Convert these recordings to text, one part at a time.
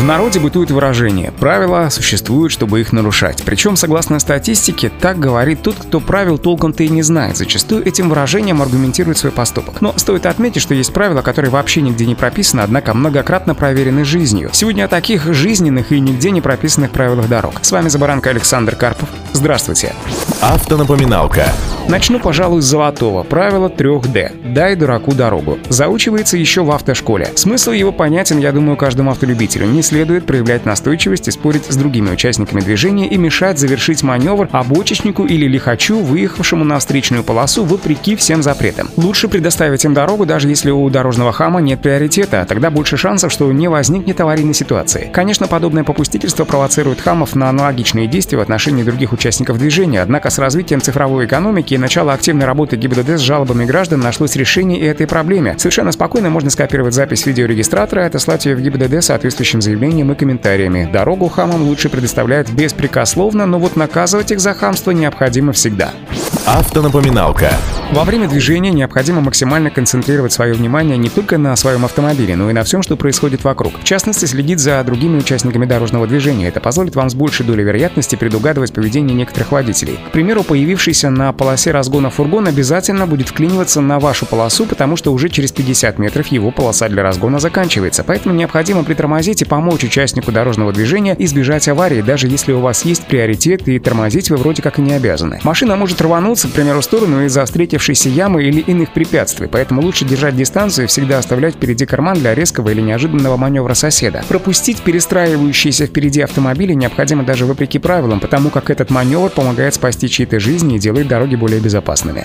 В народе бытует выражение «правила существуют, чтобы их нарушать». Причем, согласно статистике, так говорит тот, кто правил толком-то и не знает. Зачастую этим выражением аргументирует свой поступок. Но стоит отметить, что есть правила, которые вообще нигде не прописаны, однако многократно проверены жизнью. Сегодня о таких жизненных и нигде не прописанных правилах дорог. С вами Забаранка Александр Карпов. Здравствуйте. Автонапоминалка. Начну, пожалуй, с золотого. Правило 3D. Дай дураку дорогу. Заучивается еще в автошколе. Смысл его понятен, я думаю, каждому автолюбителю. Не следует проявлять настойчивость и спорить с другими участниками движения и мешать завершить маневр обочечнику или лихачу, выехавшему на встречную полосу вопреки всем запретам. Лучше предоставить им дорогу, даже если у дорожного хама нет приоритета, тогда больше шансов, что не возникнет аварийной ситуации. Конечно, подобное попустительство провоцирует хамов на аналогичные действия в отношении других участников движения, однако с развитием цифровой экономики и начала активной работы ГИБДД с жалобами граждан нашлось решение и этой проблеме. Совершенно спокойно можно скопировать запись видеорегистратора и отослать ее в ГИБДД соответствующим заявлением и комментариями. Дорогу хамам лучше предоставлять беспрекословно, но вот наказывать их за хамство необходимо всегда. Автонапоминалка. Во время движения необходимо максимально концентрировать свое внимание не только на своем автомобиле, но и на всем, что происходит вокруг. В частности, следить за другими участниками дорожного движения. Это позволит вам с большей долей вероятности предугадывать поведение некоторых водителей. К примеру, появившийся на полосе разгона фургон обязательно будет вклиниваться на вашу полосу, потому что уже через 50 метров его полоса для разгона заканчивается. Поэтому необходимо притормозить и помочь участнику дорожного движения избежать аварии, даже если у вас есть приоритет и тормозить вы вроде как и не обязаны. Машина может рвануться, к примеру, в сторону из-за встретившейся ямы или иных препятствий, поэтому лучше держать дистанцию и всегда оставлять впереди карман для резкого или неожиданного маневра соседа. Пропустить перестраивающиеся впереди автомобили необходимо даже вопреки правилам, потому как этот маневр помогает спасти чьи-то жизни и делает дороги более безопасными.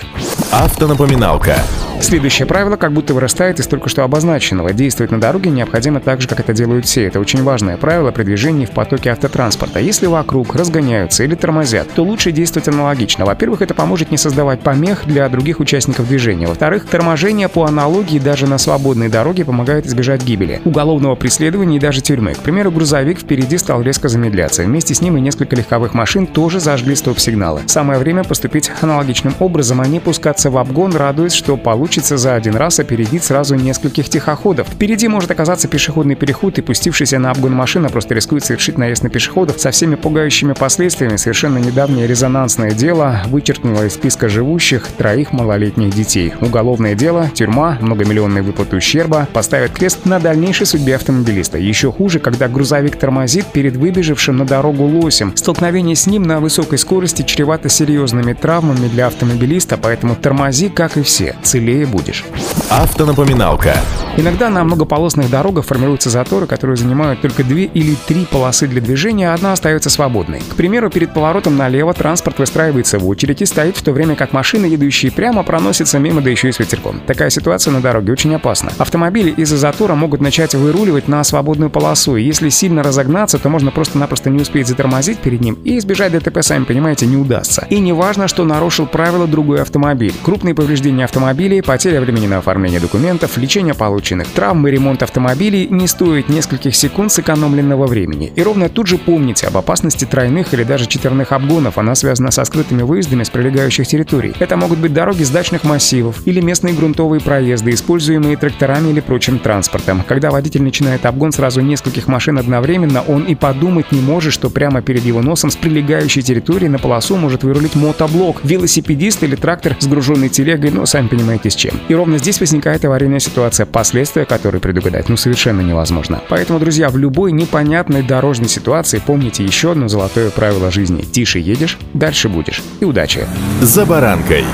Автонапоминалка. Следующее правило как будто вырастает из только что обозначенного. Действовать на дороге необходимо так же, как это делают все. Это очень важное правило при движении в потоке автотранспорта. Если вокруг разгоняются или тормозят, то лучше действовать аналогично. Во-первых, это поможет не создавать помех для других участников движения. Во-вторых, торможение по аналогии даже на свободной дороге помогает избежать гибели, уголовного преследования и даже тюрьмы. К примеру, грузовик впереди стал резко замедляться. Вместе с ним и несколько легковых машин тоже зажгли стоп-сигналы. Самое время поступить аналогичным образом, а не пускаться в обгон, радуясь, что получится за один раз опередить сразу нескольких тихоходов. Впереди может оказаться пешеходный переход, и пустившийся на обгон машина просто рискует совершить наезд на пешеходов со всеми пугающими последствиями. Совершенно недавнее резонансное дело вычеркнуло из списка живущих троих малолетних детей. Уголовное дело, тюрьма, многомиллионные выплаты ущерба поставят крест на дальнейшей судьбе автомобилиста. Еще хуже, когда грузовик тормозит перед выбежавшим на дорогу лосем. Столкновение с ним на высокой скорости чревато серьезными травмами для автомобилиста, поэтому тормози, как и все, целее будешь. Автонапоминалка. Иногда на многополосных дорогах формируются заторы, которые занимают только две или три полосы для движения, а одна остается свободной. К примеру, перед поворотом налево транспорт выстраивается в очередь и стоит в то время как машины, едущие прямо, проносятся мимо, да еще и с ветерком. Такая ситуация на дороге очень опасна. Автомобили из-за затора могут начать выруливать на свободную полосу, и если сильно разогнаться, то можно просто-напросто не успеть затормозить перед ним и избежать ДТП, сами понимаете, не удастся. И не важно, что нарушил правила другой автомобиль. Крупные повреждения автомобилей, потеря времени на оформление документов, лечение полученных травм и ремонт автомобилей не стоит нескольких секунд сэкономленного времени. И ровно тут же помните об опасности тройных или даже четверных обгонов. Она связана со скрытыми выездами с прилегающих территорий. Это могут быть дороги с дачных массивов или местные грунтовые проезды, используемые тракторами или прочим транспортом. Когда водитель начинает обгон сразу нескольких машин одновременно, он и подумать не может, что прямо перед его носом с прилегающей территории на полосу может вырулить мотоблок, велосипедист или трактор с груженной телегой, ну, сами понимаете, чем. И ровно здесь возникает аварийная ситуация, последствия которой предугадать ну совершенно невозможно. Поэтому, друзья, в любой непонятной дорожной ситуации помните еще одно золотое правило жизни. Тише едешь, дальше будешь. И удачи! «За баранкой».